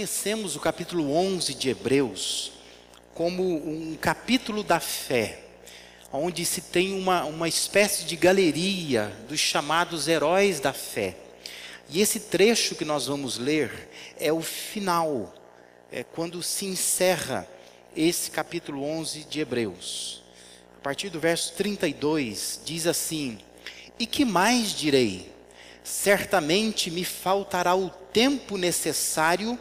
Conhecemos o capítulo 11 de Hebreus como um capítulo da fé, onde se tem uma, uma espécie de galeria dos chamados heróis da fé. E esse trecho que nós vamos ler é o final, é quando se encerra esse capítulo 11 de Hebreus. A partir do verso 32, diz assim: E que mais direi? certamente me faltará o tempo necessário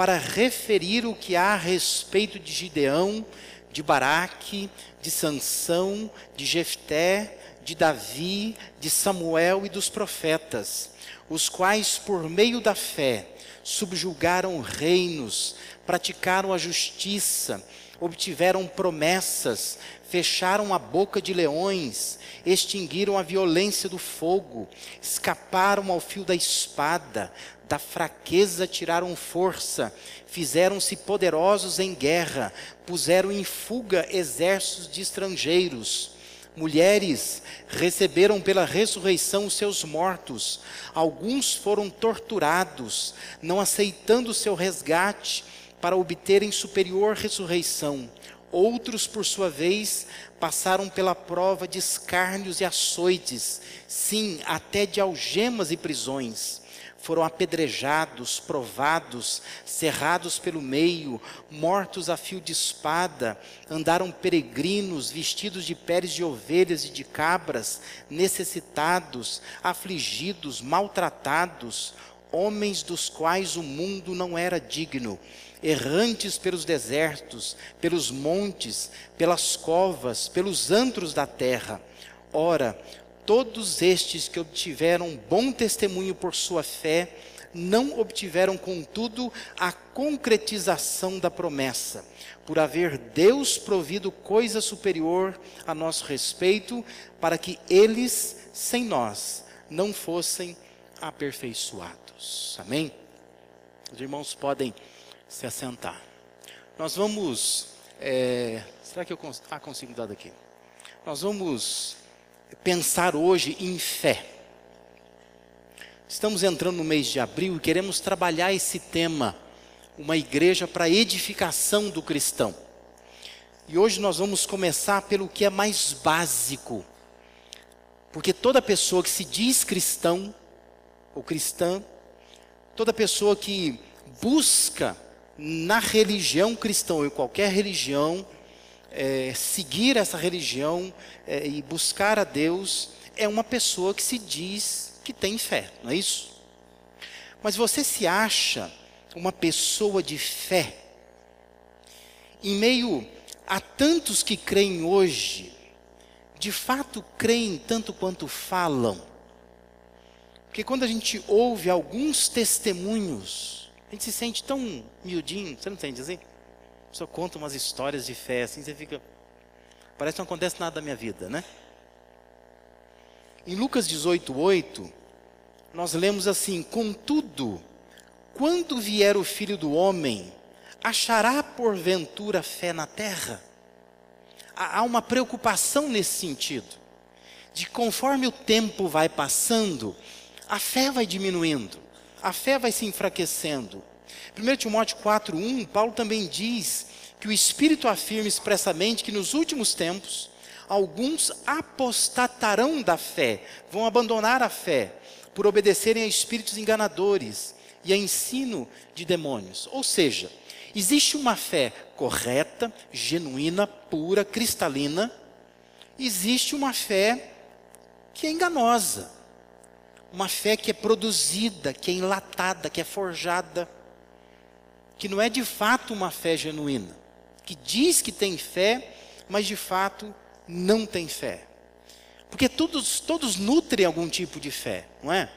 para referir o que há a respeito de Gideão, de Baraque, de Sansão, de Jefté, de Davi, de Samuel e dos profetas, os quais por meio da fé subjugaram reinos, praticaram a justiça, obtiveram promessas, fecharam a boca de leões, extinguiram a violência do fogo, escaparam ao fio da espada, da fraqueza tiraram força, fizeram-se poderosos em guerra, puseram em fuga exércitos de estrangeiros. Mulheres receberam pela ressurreição os seus mortos, alguns foram torturados, não aceitando o seu resgate para obterem superior ressurreição. Outros, por sua vez, passaram pela prova de escárnios e açoites, sim, até de algemas e prisões. Foram apedrejados, provados, cerrados pelo meio, mortos a fio de espada, andaram peregrinos, vestidos de peles de ovelhas e de cabras, necessitados, afligidos, maltratados, homens dos quais o mundo não era digno errantes pelos desertos, pelos montes, pelas covas, pelos antros da terra. Ora, todos estes que obtiveram bom testemunho por sua fé, não obtiveram, contudo, a concretização da promessa, por haver Deus provido coisa superior a nosso respeito, para que eles, sem nós, não fossem aperfeiçoados. Amém? Os irmãos podem se assentar. Nós vamos. É, será que eu cons ah, consigo dar daqui? Nós vamos pensar hoje em fé. Estamos entrando no mês de abril e queremos trabalhar esse tema, uma igreja para edificação do cristão. E hoje nós vamos começar pelo que é mais básico. Porque toda pessoa que se diz cristão ou cristã, toda pessoa que busca na religião cristã ou em qualquer religião, é, seguir essa religião é, e buscar a Deus é uma pessoa que se diz que tem fé, não é isso? Mas você se acha uma pessoa de fé em meio a tantos que creem hoje, de fato creem tanto quanto falam? Porque quando a gente ouve alguns testemunhos, a gente se sente tão miudinho, você não sente assim? A pessoa conta umas histórias de fé, assim, você fica. Parece que não acontece nada da minha vida, né? Em Lucas 18, 8, nós lemos assim: Contudo, quando vier o filho do homem, achará porventura fé na terra? Há uma preocupação nesse sentido, de conforme o tempo vai passando, a fé vai diminuindo a fé vai se enfraquecendo. 1 Timóteo 4,1, Paulo também diz que o Espírito afirma expressamente que nos últimos tempos alguns apostatarão da fé, vão abandonar a fé, por obedecerem a espíritos enganadores e a ensino de demônios. Ou seja, existe uma fé correta, genuína, pura, cristalina, existe uma fé que é enganosa uma fé que é produzida, que é enlatada, que é forjada, que não é de fato uma fé genuína, que diz que tem fé, mas de fato não tem fé. Porque todos, todos nutrem algum tipo de fé, não é?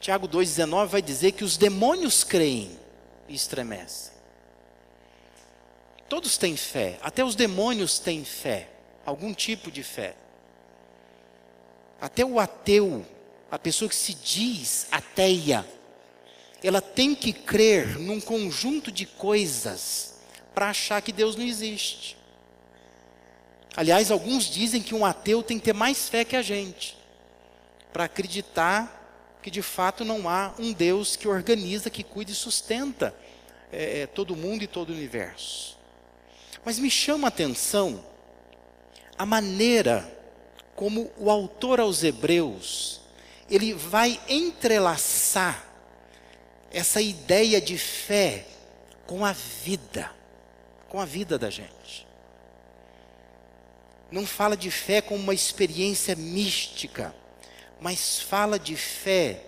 Tiago 2,19 vai dizer que os demônios creem e estremecem. Todos têm fé, até os demônios têm fé, algum tipo de fé. Até o ateu, a pessoa que se diz ateia, ela tem que crer num conjunto de coisas para achar que Deus não existe. Aliás, alguns dizem que um ateu tem que ter mais fé que a gente, para acreditar que de fato não há um Deus que organiza, que cuida e sustenta é, todo mundo e todo o universo. Mas me chama a atenção a maneira como o autor aos Hebreus ele vai entrelaçar essa ideia de fé com a vida, com a vida da gente. Não fala de fé como uma experiência mística, mas fala de fé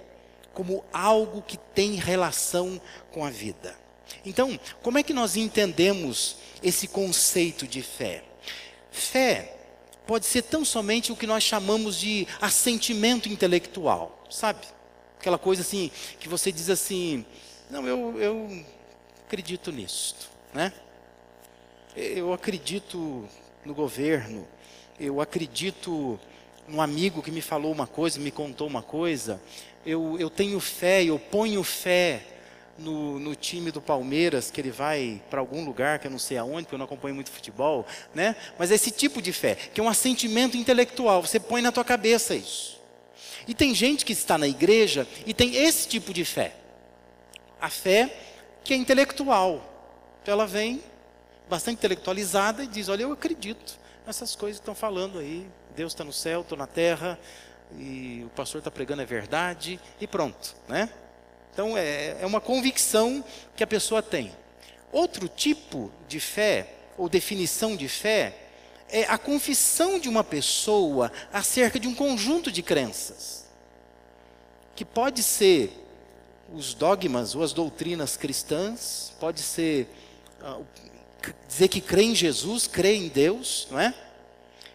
como algo que tem relação com a vida. Então, como é que nós entendemos esse conceito de fé? Fé pode ser tão somente o que nós chamamos de assentimento intelectual, sabe? Aquela coisa assim, que você diz assim: não, eu, eu acredito nisso, né? Eu acredito no governo, eu acredito num amigo que me falou uma coisa, me contou uma coisa, eu, eu tenho fé, eu ponho fé no, no time do Palmeiras, que ele vai para algum lugar que eu não sei aonde, porque eu não acompanho muito futebol, né? Mas esse tipo de fé, que é um assentimento intelectual, você põe na tua cabeça isso. E tem gente que está na igreja e tem esse tipo de fé. A fé que é intelectual. Então ela vem bastante intelectualizada e diz: Olha, eu acredito nessas coisas que estão falando aí. Deus está no céu, estou na terra, e o pastor está pregando é verdade, e pronto, né? Então é, é uma convicção que a pessoa tem. Outro tipo de fé, ou definição de fé, é a confissão de uma pessoa acerca de um conjunto de crenças. Que pode ser os dogmas ou as doutrinas cristãs, pode ser uh, dizer que crê em Jesus, crê em Deus, não é?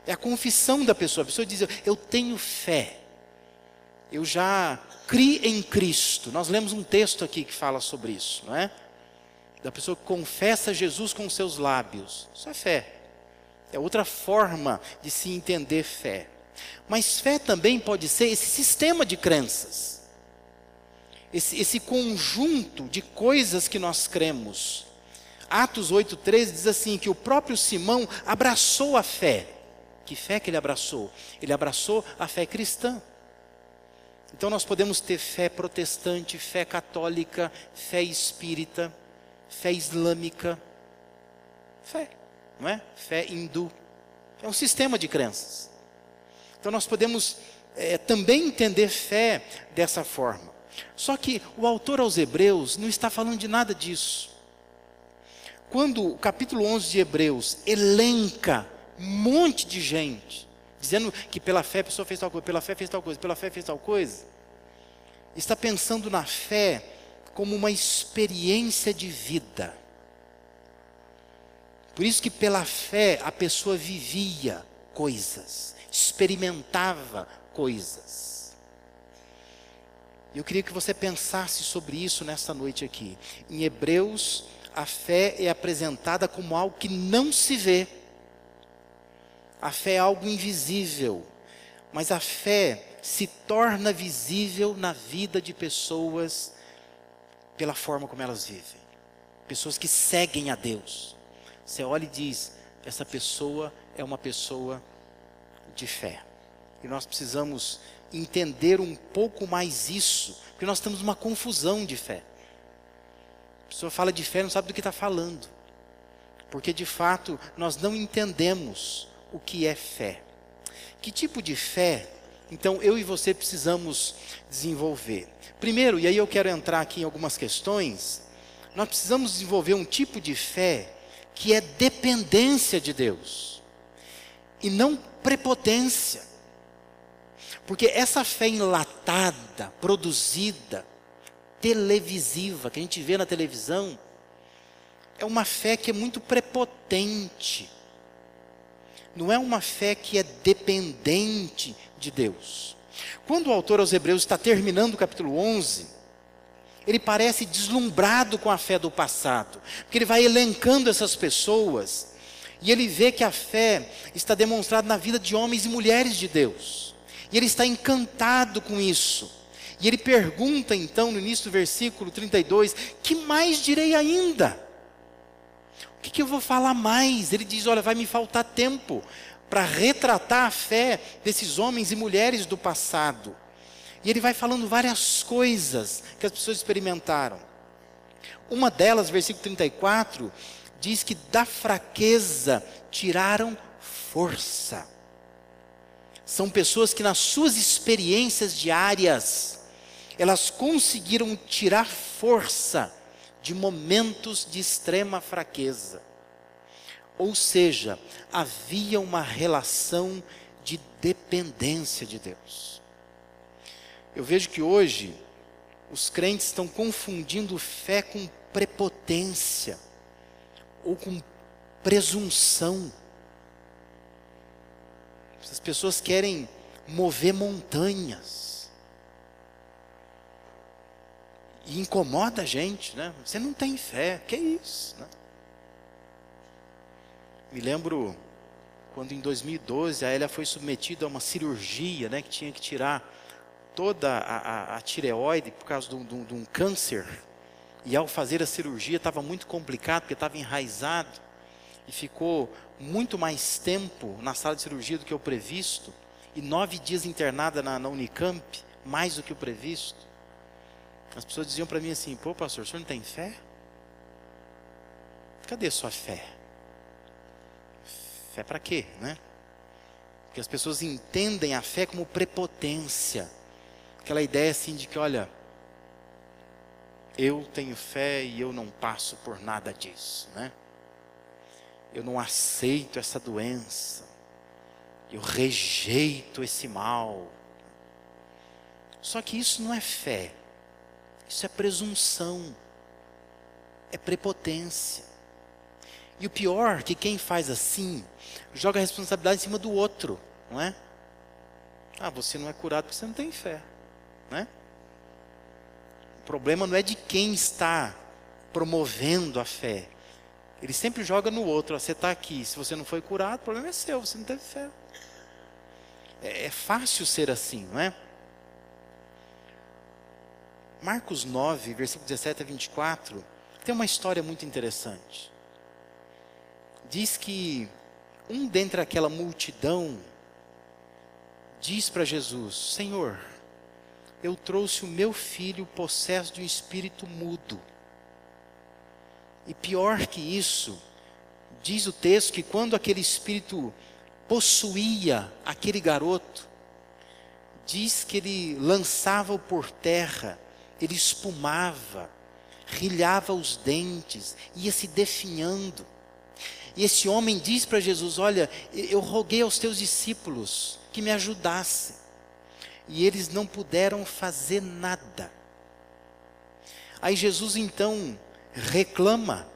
É a confissão da pessoa. A pessoa diz: Eu tenho fé. Eu já crie em Cristo. Nós lemos um texto aqui que fala sobre isso, não é? Da pessoa que confessa Jesus com seus lábios. Isso é fé. É outra forma de se entender fé. Mas fé também pode ser esse sistema de crenças. Esse, esse conjunto de coisas que nós cremos. Atos 8,13 diz assim: que o próprio Simão abraçou a fé. Que fé que ele abraçou? Ele abraçou a fé cristã. Então nós podemos ter fé protestante, fé católica, fé espírita, fé islâmica, fé, não é? Fé hindu. É um sistema de crenças. Então nós podemos é, também entender fé dessa forma. Só que o autor aos Hebreus não está falando de nada disso. Quando o capítulo 11 de Hebreus elenca um monte de gente dizendo que pela fé a pessoa fez tal coisa, pela fé fez tal coisa, pela fé fez tal coisa, está pensando na fé como uma experiência de vida. Por isso que pela fé a pessoa vivia coisas, experimentava coisas. Eu queria que você pensasse sobre isso nessa noite aqui. Em Hebreus, a fé é apresentada como algo que não se vê a fé é algo invisível, mas a fé se torna visível na vida de pessoas pela forma como elas vivem. Pessoas que seguem a Deus. Você olha e diz: essa pessoa é uma pessoa de fé. E nós precisamos entender um pouco mais isso, porque nós temos uma confusão de fé. A pessoa fala de fé não sabe do que está falando, porque de fato nós não entendemos o que é fé. Que tipo de fé, então, eu e você precisamos desenvolver? Primeiro, e aí eu quero entrar aqui em algumas questões, nós precisamos desenvolver um tipo de fé que é dependência de Deus e não prepotência. Porque essa fé enlatada, produzida, televisiva, que a gente vê na televisão, é uma fé que é muito prepotente não é uma fé que é dependente de Deus. Quando o autor aos Hebreus está terminando o capítulo 11, ele parece deslumbrado com a fé do passado, porque ele vai elencando essas pessoas e ele vê que a fé está demonstrada na vida de homens e mulheres de Deus. E ele está encantado com isso. E ele pergunta então no início do versículo 32: Que mais direi ainda? Que, que eu vou falar mais? Ele diz: Olha, vai me faltar tempo para retratar a fé desses homens e mulheres do passado. E ele vai falando várias coisas que as pessoas experimentaram. Uma delas, versículo 34, diz que da fraqueza tiraram força. São pessoas que nas suas experiências diárias, elas conseguiram tirar força de momentos de extrema fraqueza. Ou seja, havia uma relação de dependência de Deus. Eu vejo que hoje os crentes estão confundindo fé com prepotência ou com presunção. As pessoas querem mover montanhas. E incomoda a gente, né? Você não tem fé, que isso, né? Me lembro quando em 2012 a Elia foi submetida a uma cirurgia, né, que tinha que tirar toda a, a, a tireoide por causa de um, de um câncer. E ao fazer a cirurgia estava muito complicado, porque estava enraizado. E ficou muito mais tempo na sala de cirurgia do que o previsto. E nove dias internada na, na Unicamp, mais do que o previsto. As pessoas diziam para mim assim: pô, pastor, o senhor não tem fé? Cadê sua fé? Fé para quê, né? Porque as pessoas entendem a fé como prepotência. Aquela ideia assim de que, olha, eu tenho fé e eu não passo por nada disso, né? Eu não aceito essa doença. Eu rejeito esse mal. Só que isso não é fé. Isso é presunção. É prepotência. E o pior que quem faz assim joga a responsabilidade em cima do outro, não é? Ah, você não é curado porque você não tem fé né? O problema não é de quem está promovendo a fé. Ele sempre joga no outro. Você está aqui, se você não foi curado, o problema é seu, você não teve fé. É, é fácil ser assim, não é? Marcos 9, versículo 17 a 24, tem uma história muito interessante. Diz que um dentre aquela multidão diz para Jesus: Senhor, eu trouxe o meu filho possesso de um espírito mudo. E pior que isso, diz o texto que quando aquele espírito possuía aquele garoto, diz que ele lançava-o por terra, ele espumava, rilhava os dentes, ia se definhando. E esse homem diz para Jesus: Olha, eu roguei aos teus discípulos que me ajudassem e eles não puderam fazer nada. Aí Jesus então reclama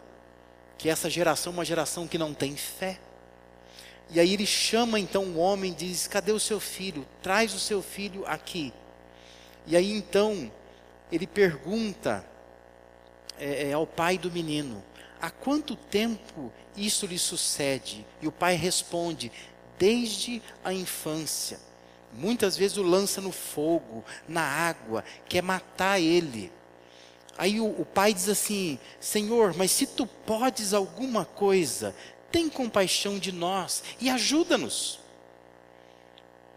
que essa geração é uma geração que não tem fé. E aí ele chama então o homem e diz: Cadê o seu filho? Traz o seu filho aqui. E aí então ele pergunta é, é, ao pai do menino: Há quanto tempo isso lhe sucede? E o pai responde: Desde a infância. Muitas vezes o lança no fogo, na água, quer matar ele. Aí o, o, pai diz assim: Senhor, mas se tu podes alguma coisa, tem compaixão de nós e ajuda-nos.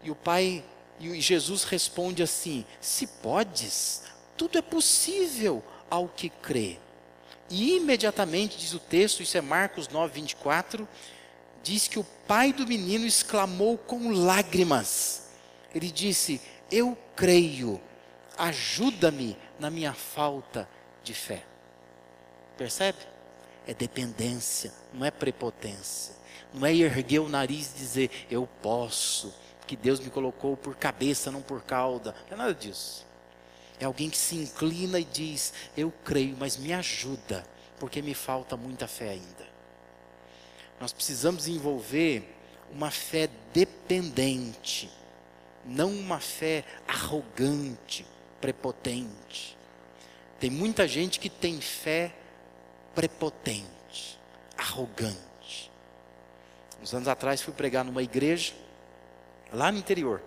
E o pai, e Jesus responde assim: Se podes, tudo é possível ao que crê. E imediatamente, diz o texto, isso é Marcos 9, 24, diz que o pai do menino exclamou com lágrimas ele disse: Eu creio, ajuda-me na minha falta de fé. Percebe? É dependência, não é prepotência. Não é erguer o nariz e dizer, eu posso, que Deus me colocou por cabeça, não por cauda. Não é nada disso. É alguém que se inclina e diz, eu creio, mas me ajuda, porque me falta muita fé ainda. Nós precisamos envolver uma fé dependente não uma fé arrogante, prepotente. Tem muita gente que tem fé prepotente, arrogante. Uns anos atrás fui pregar numa igreja, lá no interior.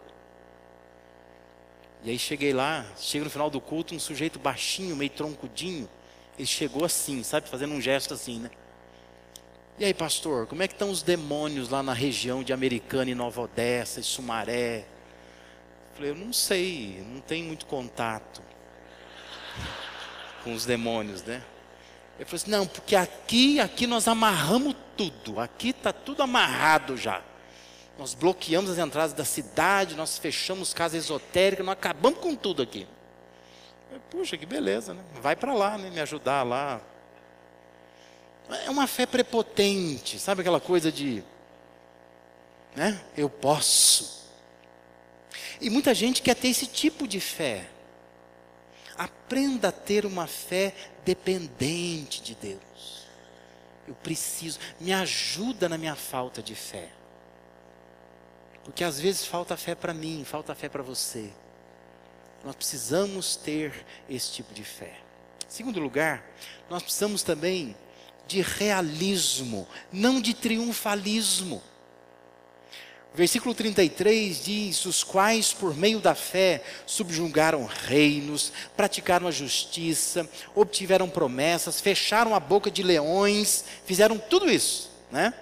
E aí cheguei lá, chega no final do culto, um sujeito baixinho, meio troncudinho, ele chegou assim, sabe, fazendo um gesto assim, né? E aí, pastor, como é que estão os demônios lá na região de Americana e Nova Odessa e Sumaré? falei, eu não sei, não tenho muito contato com os demônios, né? Ele falou assim: não, porque aqui, aqui nós amarramos tudo, aqui está tudo amarrado já. Nós bloqueamos as entradas da cidade, nós fechamos casas esotéricas, nós acabamos com tudo aqui. Puxa, que beleza, né? Vai para lá, né? Me ajudar lá. É uma fé prepotente, sabe aquela coisa de, né? Eu posso. E muita gente quer ter esse tipo de fé. Aprenda a ter uma fé dependente de Deus. Eu preciso, me ajuda na minha falta de fé. Porque às vezes falta fé para mim, falta fé para você. Nós precisamos ter esse tipo de fé. Segundo lugar, nós precisamos também de realismo, não de triunfalismo. Versículo 33 diz: Os quais, por meio da fé, subjugaram reinos, praticaram a justiça, obtiveram promessas, fecharam a boca de leões, fizeram tudo isso, né?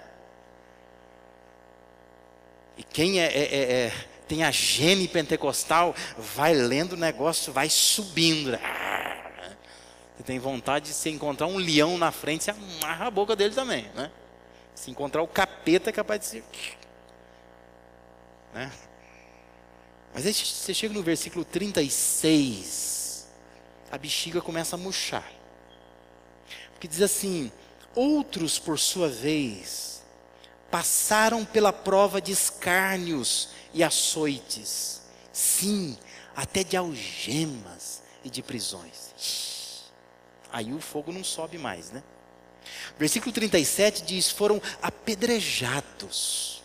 E quem é, é, é, é tem a gene pentecostal, vai lendo o negócio, vai subindo. Né? Você tem vontade de se encontrar um leão na frente, você amarra a boca dele também, né? Se encontrar o capeta, é capaz de ser né? Mas aí você chega no versículo 36, a bexiga começa a murchar. Porque diz assim: Outros, por sua vez, passaram pela prova de escárnios e açoites, sim, até de algemas e de prisões. Aí o fogo não sobe mais, né? Versículo 37 diz: Foram apedrejados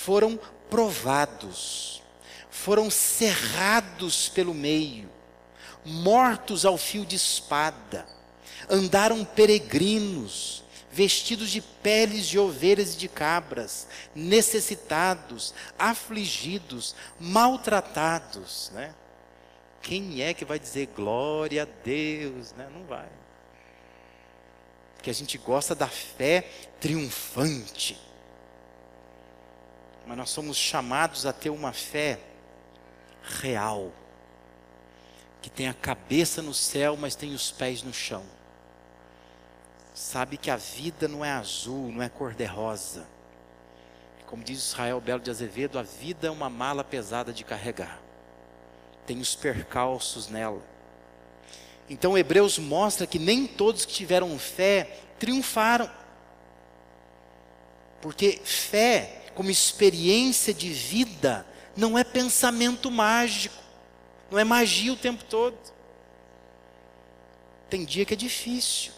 foram provados, foram cerrados pelo meio, mortos ao fio de espada, andaram peregrinos, vestidos de peles de ovelhas e de cabras, necessitados, afligidos, maltratados, né? Quem é que vai dizer glória a Deus, né? Não vai. Porque a gente gosta da fé triunfante mas nós somos chamados a ter uma fé real, que tem a cabeça no céu, mas tem os pés no chão. Sabe que a vida não é azul, não é cor-de-rosa. Como diz Israel Belo de Azevedo, a vida é uma mala pesada de carregar. Tem os percalços nela. Então Hebreus mostra que nem todos que tiveram fé triunfaram. Porque fé como experiência de vida, não é pensamento mágico, não é magia o tempo todo. Tem dia que é difícil,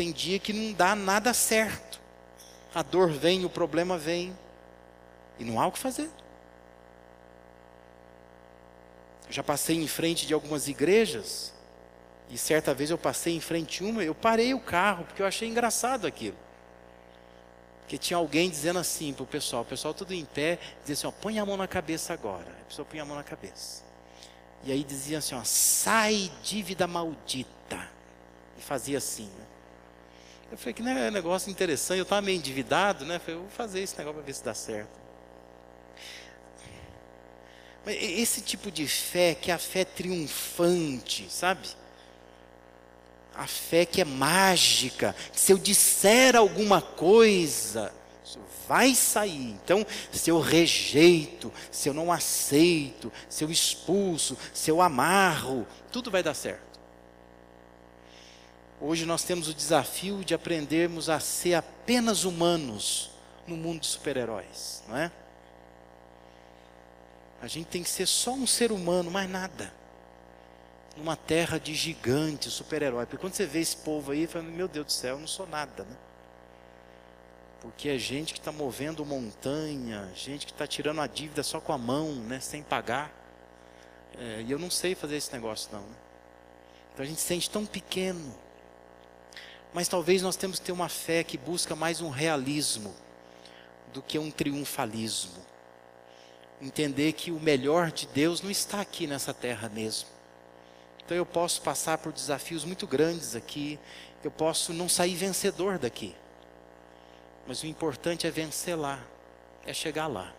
tem dia que não dá nada certo. A dor vem, o problema vem, e não há o que fazer. Eu já passei em frente de algumas igrejas, e certa vez eu passei em frente a uma, eu parei o carro, porque eu achei engraçado aquilo que tinha alguém dizendo assim para o pessoal, o pessoal tudo em pé, dizia assim, ó, põe a mão na cabeça agora. A pessoa põe a mão na cabeça. E aí dizia assim, ó, sai dívida maldita. E fazia assim, né? Eu falei que né, negócio interessante, eu estava meio endividado, né? Eu falei, vou fazer esse negócio para ver se dá certo. Mas esse tipo de fé, que é a fé triunfante, sabe? a fé que é mágica, se eu disser alguma coisa, vai sair. Então, se eu rejeito, se eu não aceito, se eu expulso, se eu amarro, tudo vai dar certo. Hoje nós temos o desafio de aprendermos a ser apenas humanos no mundo de super-heróis, não é? A gente tem que ser só um ser humano, mais nada numa terra de gigante, super-herói. Porque quando você vê esse povo aí, fala, meu Deus do céu, eu não sou nada, né? Porque é gente que está movendo montanha, gente que está tirando a dívida só com a mão, né, sem pagar. É, e eu não sei fazer esse negócio não. Né? Então a gente se sente tão pequeno. Mas talvez nós temos que ter uma fé que busca mais um realismo do que um triunfalismo. Entender que o melhor de Deus não está aqui nessa terra mesmo então eu posso passar por desafios muito grandes aqui, eu posso não sair vencedor daqui. Mas o importante é vencer lá, é chegar lá,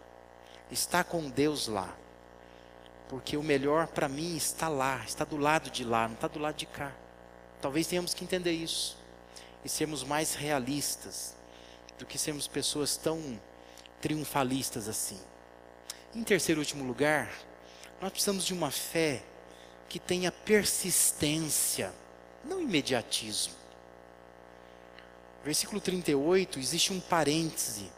estar com Deus lá. porque o melhor para mim está lá, está do lado de lá, não está do lado de cá. Talvez tenhamos que entender isso e sermos mais realistas do que sermos pessoas tão triunfalistas assim. Em terceiro e último lugar, nós precisamos de uma fé que tenha persistência, não imediatismo. Versículo 38, existe um parêntese,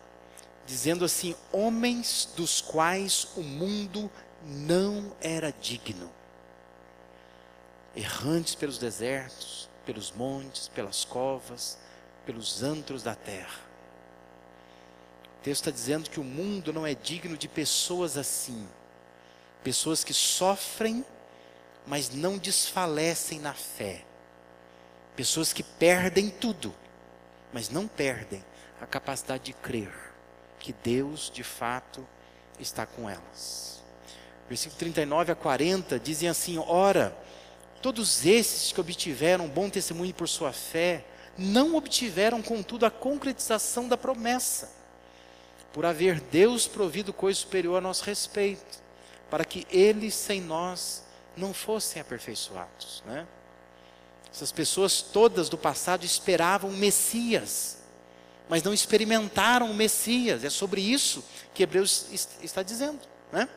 dizendo assim: Homens dos quais o mundo não era digno, errantes pelos desertos, pelos montes, pelas covas, pelos antros da terra. O texto está dizendo que o mundo não é digno de pessoas assim, pessoas que sofrem, mas não desfalecem na fé, pessoas que perdem tudo mas não perdem a capacidade de crer que Deus de fato está com elas. Versículo 39 a 40 dizem assim: Ora, todos esses que obtiveram bom testemunho por sua fé, não obtiveram, contudo, a concretização da promessa, por haver Deus provido coisa superior a nosso respeito, para que eles sem nós não fossem aperfeiçoados. Né? Essas pessoas todas do passado esperavam o Messias, mas não experimentaram o Messias. É sobre isso que Hebreus está dizendo, né?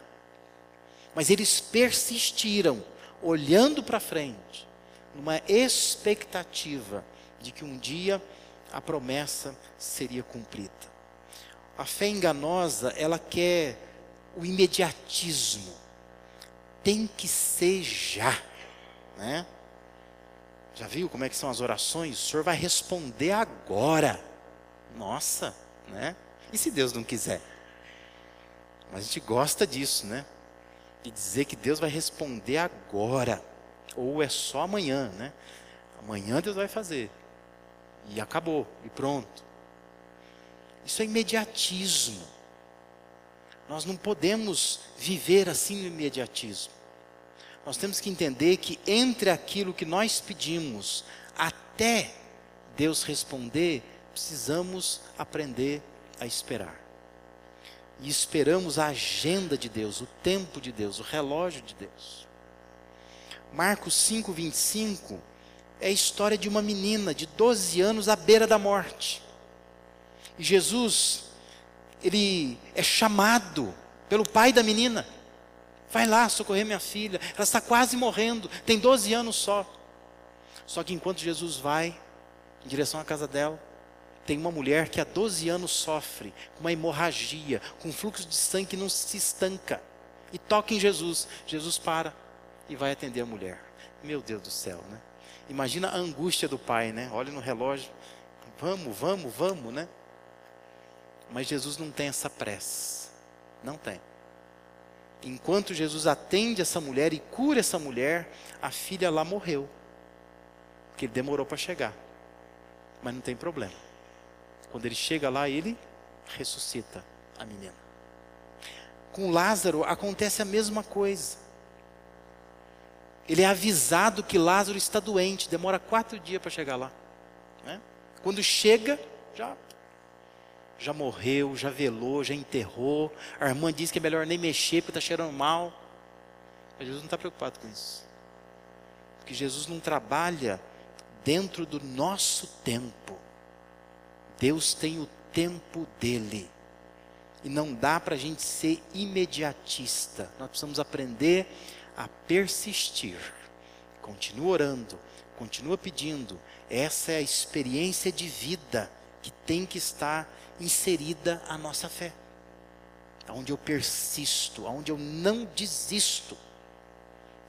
Mas eles persistiram, olhando para frente, numa expectativa de que um dia a promessa seria cumprida. A fé enganosa, ela quer o imediatismo. Tem que ser já, né? Já viu como é que são as orações? O Senhor vai responder agora. Nossa, né? E se Deus não quiser? Mas a gente gosta disso, né? De dizer que Deus vai responder agora. Ou é só amanhã, né? Amanhã Deus vai fazer. E acabou, e pronto. Isso é imediatismo. Nós não podemos viver assim no imediatismo. Nós temos que entender que entre aquilo que nós pedimos até Deus responder, precisamos aprender a esperar. E esperamos a agenda de Deus, o tempo de Deus, o relógio de Deus. Marcos 5, 25 é a história de uma menina de 12 anos à beira da morte. E Jesus, ele é chamado pelo pai da menina Vai lá socorrer minha filha. Ela está quase morrendo. Tem 12 anos só. Só que enquanto Jesus vai em direção à casa dela, tem uma mulher que há 12 anos sofre uma hemorragia, com um fluxo de sangue que não se estanca. E toca em Jesus. Jesus para e vai atender a mulher. Meu Deus do céu, né? Imagina a angústia do pai, né? Olha no relógio. Vamos, vamos, vamos, né? Mas Jesus não tem essa pressa. Não tem enquanto Jesus atende essa mulher e cura essa mulher, a filha lá morreu. Porque ele demorou para chegar. Mas não tem problema. Quando ele chega lá, ele ressuscita a menina. Com Lázaro acontece a mesma coisa. Ele é avisado que Lázaro está doente, demora quatro dias para chegar lá. Né? Quando chega, já já morreu, já velou, já enterrou. A irmã diz que é melhor nem mexer porque está cheirando mal. Mas Jesus não está preocupado com isso. Porque Jesus não trabalha dentro do nosso tempo. Deus tem o tempo dele. E não dá para a gente ser imediatista. Nós precisamos aprender a persistir. Continua orando, continua pedindo. Essa é a experiência de vida que tem que estar inserida a nossa fé. Onde eu persisto, onde eu não desisto,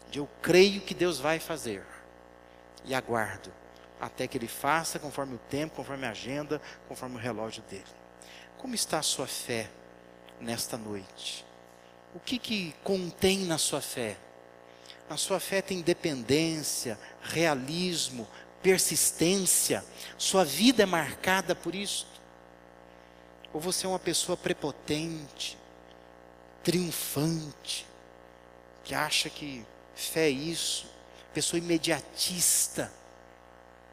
onde eu creio que Deus vai fazer e aguardo até que Ele faça conforme o tempo, conforme a agenda, conforme o relógio dele. Como está a sua fé nesta noite? O que, que contém na sua fé? Na sua fé tem dependência, realismo, persistência. Sua vida é marcada por isso. Ou você é uma pessoa prepotente, triunfante, que acha que fé é isso, pessoa imediatista,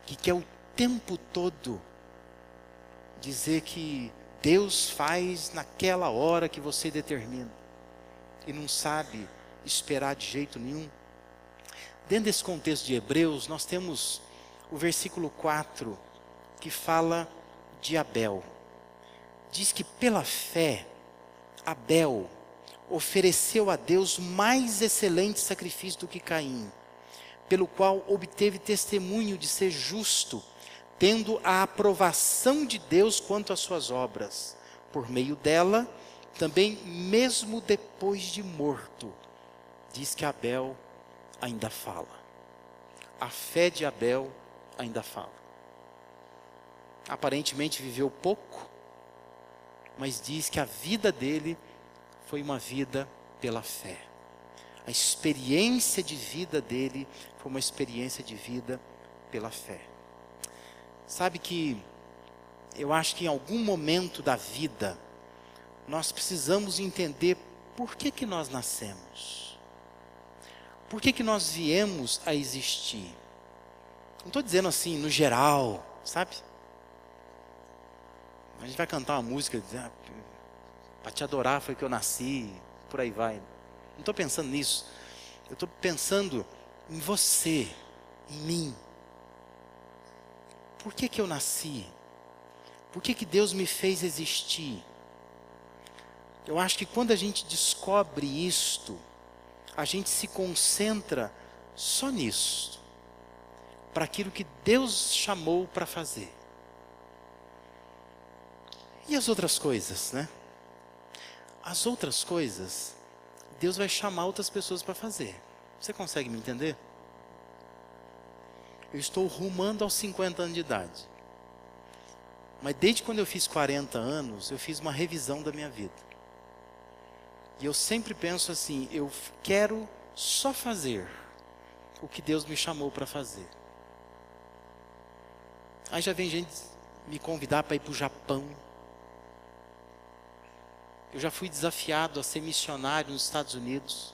que quer o tempo todo dizer que Deus faz naquela hora que você determina e não sabe esperar de jeito nenhum. Dentro desse contexto de Hebreus, nós temos o versículo 4 que fala de Abel. Diz que pela fé, Abel ofereceu a Deus mais excelente sacrifício do que Caim, pelo qual obteve testemunho de ser justo, tendo a aprovação de Deus quanto às suas obras. Por meio dela, também, mesmo depois de morto, diz que Abel ainda fala. A fé de Abel ainda fala. Aparentemente viveu pouco, mas diz que a vida dele foi uma vida pela fé. A experiência de vida dele foi uma experiência de vida pela fé. Sabe que eu acho que em algum momento da vida nós precisamos entender por que que nós nascemos. Por que que nós viemos a existir? Não estou dizendo assim no geral, sabe? A gente vai cantar uma música, ah, para te adorar foi que eu nasci, por aí vai. Não estou pensando nisso. Eu estou pensando em você, em mim. Por que, que eu nasci? Por que, que Deus me fez existir? Eu acho que quando a gente descobre isto, a gente se concentra só nisso, para aquilo que Deus chamou para fazer. E as outras coisas, né? As outras coisas, Deus vai chamar outras pessoas para fazer. Você consegue me entender? Eu estou rumando aos 50 anos de idade. Mas desde quando eu fiz 40 anos, eu fiz uma revisão da minha vida. E eu sempre penso assim: eu quero só fazer o que Deus me chamou para fazer. Aí já vem gente me convidar para ir para o Japão, eu já fui desafiado a ser missionário nos Estados Unidos.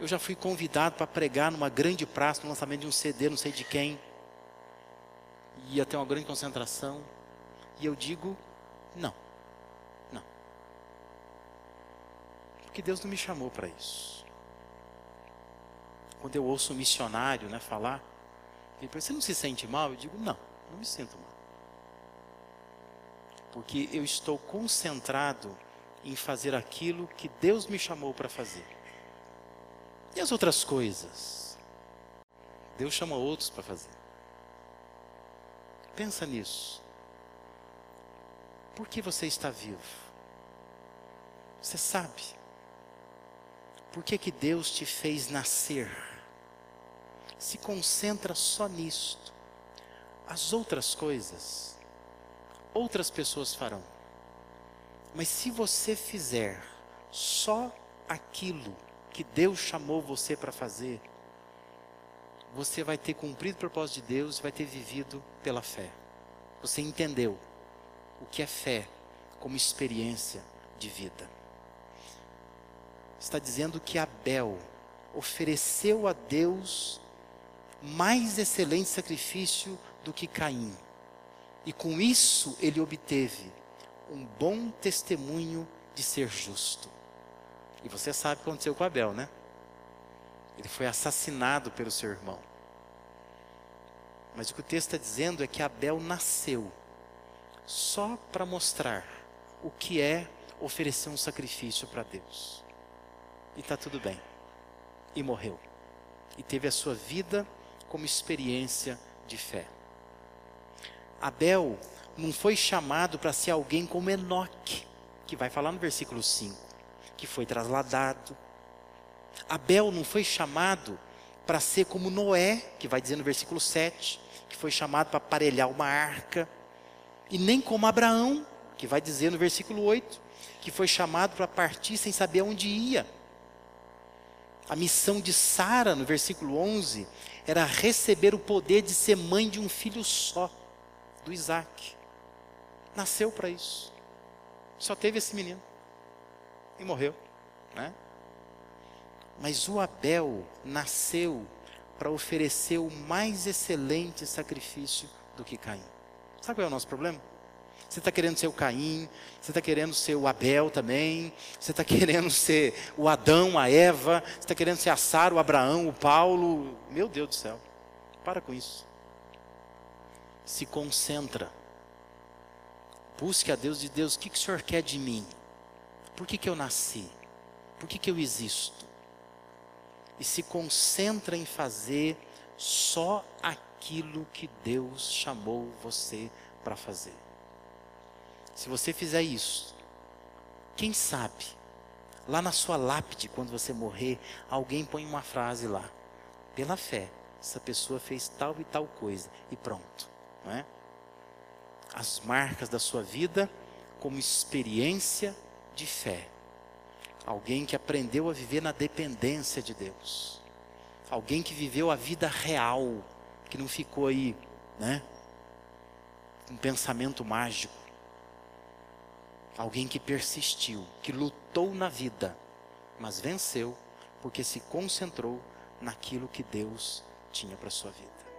Eu já fui convidado para pregar numa grande praça, no lançamento de um CD, não sei de quem. Ia ter uma grande concentração. E eu digo, não. Não. Porque Deus não me chamou para isso. Quando eu ouço um missionário né, falar, ele pergunta, você não se sente mal? Eu digo, não, não me sinto mal porque eu estou concentrado em fazer aquilo que Deus me chamou para fazer. E as outras coisas? Deus chama outros para fazer. Pensa nisso. Por que você está vivo? Você sabe? Por que, que Deus te fez nascer? Se concentra só nisto. As outras coisas outras pessoas farão. Mas se você fizer só aquilo que Deus chamou você para fazer, você vai ter cumprido o propósito de Deus, vai ter vivido pela fé. Você entendeu o que é fé como experiência de vida. Está dizendo que Abel ofereceu a Deus mais excelente sacrifício do que Caim. E com isso ele obteve um bom testemunho de ser justo. E você sabe o que aconteceu com Abel, né? Ele foi assassinado pelo seu irmão. Mas o que o texto está dizendo é que Abel nasceu só para mostrar o que é oferecer um sacrifício para Deus. E está tudo bem. E morreu. E teve a sua vida como experiência de fé. Abel não foi chamado para ser alguém como Enoque, que vai falar no versículo 5, que foi trasladado. Abel não foi chamado para ser como Noé, que vai dizer no versículo 7, que foi chamado para aparelhar uma arca. E nem como Abraão, que vai dizer no versículo 8, que foi chamado para partir sem saber onde ia. A missão de Sara, no versículo 11, era receber o poder de ser mãe de um filho só do Isaac. Nasceu para isso. Só teve esse menino. E morreu. Né? Mas o Abel nasceu para oferecer o mais excelente sacrifício do que Caim. Sabe qual é o nosso problema? Você está querendo ser o Caim, você está querendo ser o Abel também, você está querendo ser o Adão, a Eva, você está querendo ser a Sara, o Abraão, o Paulo. Meu Deus do céu, para com isso. Se concentra. Busque a Deus de Deus, o que, que o Senhor quer de mim? Por que, que eu nasci? Por que, que eu existo? E se concentra em fazer só aquilo que Deus chamou você para fazer. Se você fizer isso, quem sabe, lá na sua lápide, quando você morrer, alguém põe uma frase lá. Pela fé, essa pessoa fez tal e tal coisa, e pronto. É? As marcas da sua vida como experiência de fé. Alguém que aprendeu a viver na dependência de Deus. Alguém que viveu a vida real, que não ficou aí, né? Um pensamento mágico. Alguém que persistiu, que lutou na vida, mas venceu porque se concentrou naquilo que Deus tinha para sua vida.